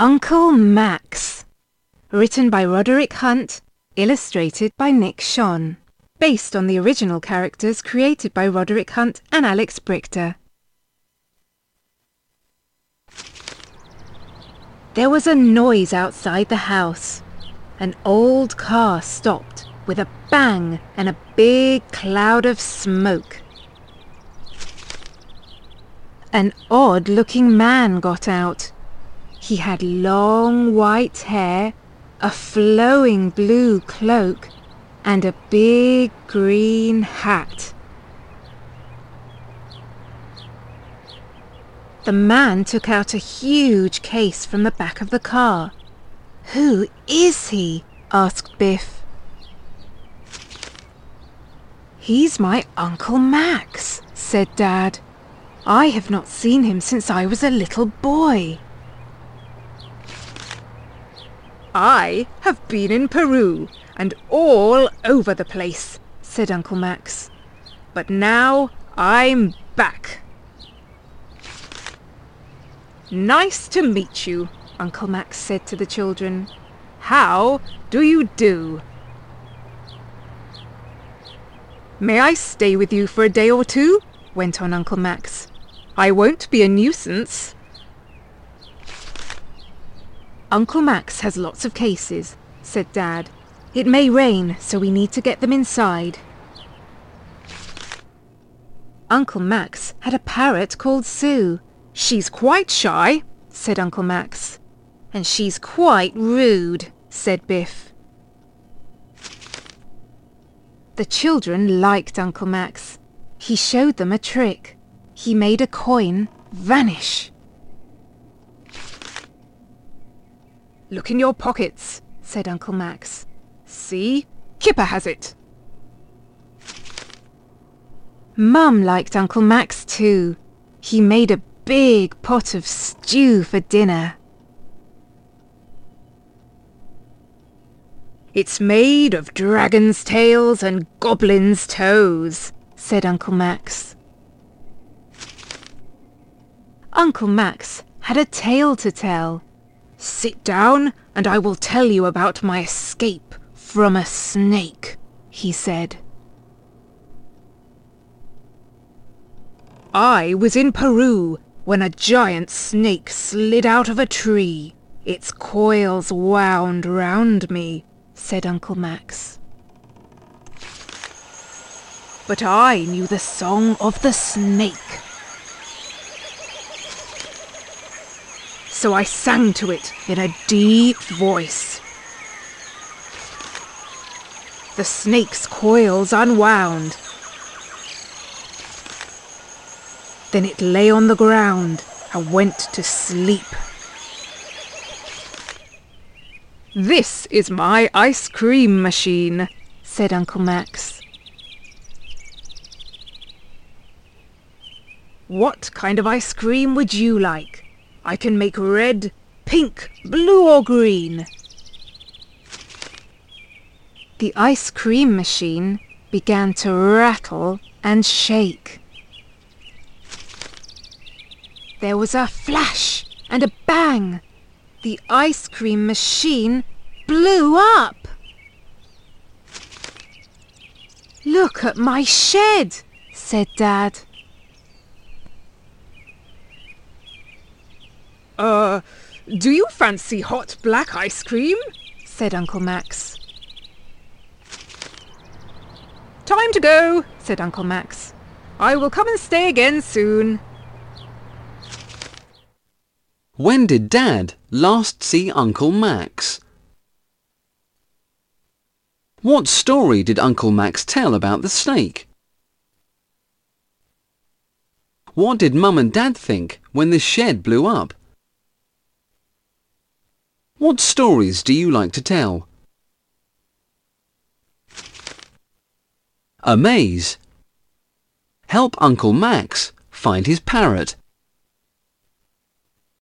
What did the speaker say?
Uncle Max. Written by Roderick Hunt, illustrated by Nick Schon. Based on the original characters created by Roderick Hunt and Alex Brychta. There was a noise outside the house. An old car stopped with a bang and a big cloud of smoke. An odd-looking man got out. He had long white hair, a flowing blue cloak, and a big green hat. The man took out a huge case from the back of the car. Who is he? asked Biff. He's my Uncle Max, said Dad. I have not seen him since I was a little boy. I have been in Peru and all over the place, said Uncle Max. But now I'm back. Nice to meet you, Uncle Max said to the children. How do you do? May I stay with you for a day or two? went on Uncle Max. I won't be a nuisance. Uncle Max has lots of cases, said Dad. It may rain, so we need to get them inside. Uncle Max had a parrot called Sue. She's quite shy, said Uncle Max. And she's quite rude, said Biff. The children liked Uncle Max. He showed them a trick. He made a coin vanish. Look in your pockets, said Uncle Max. See, Kipper has it. Mum liked Uncle Max too. He made a big pot of stew for dinner. It's made of dragon's tails and goblin's toes, said Uncle Max. Uncle Max had a tale to tell. Sit down and I will tell you about my escape from a snake, he said. I was in Peru when a giant snake slid out of a tree. Its coils wound round me, said Uncle Max. But I knew the song of the snake. So I sang to it in a deep voice. The snake's coils unwound. Then it lay on the ground and went to sleep. This is my ice cream machine, said Uncle Max. What kind of ice cream would you like? I can make red, pink, blue or green. The ice cream machine began to rattle and shake. There was a flash and a bang. The ice cream machine blew up. Look at my shed, said Dad. Uh, do you fancy hot black ice cream? said Uncle Max. Time to go, said Uncle Max. I will come and stay again soon. When did Dad last see Uncle Max? What story did Uncle Max tell about the snake? What did Mum and Dad think when the shed blew up? What stories do you like to tell? Amaze. Help Uncle Max find his parrot.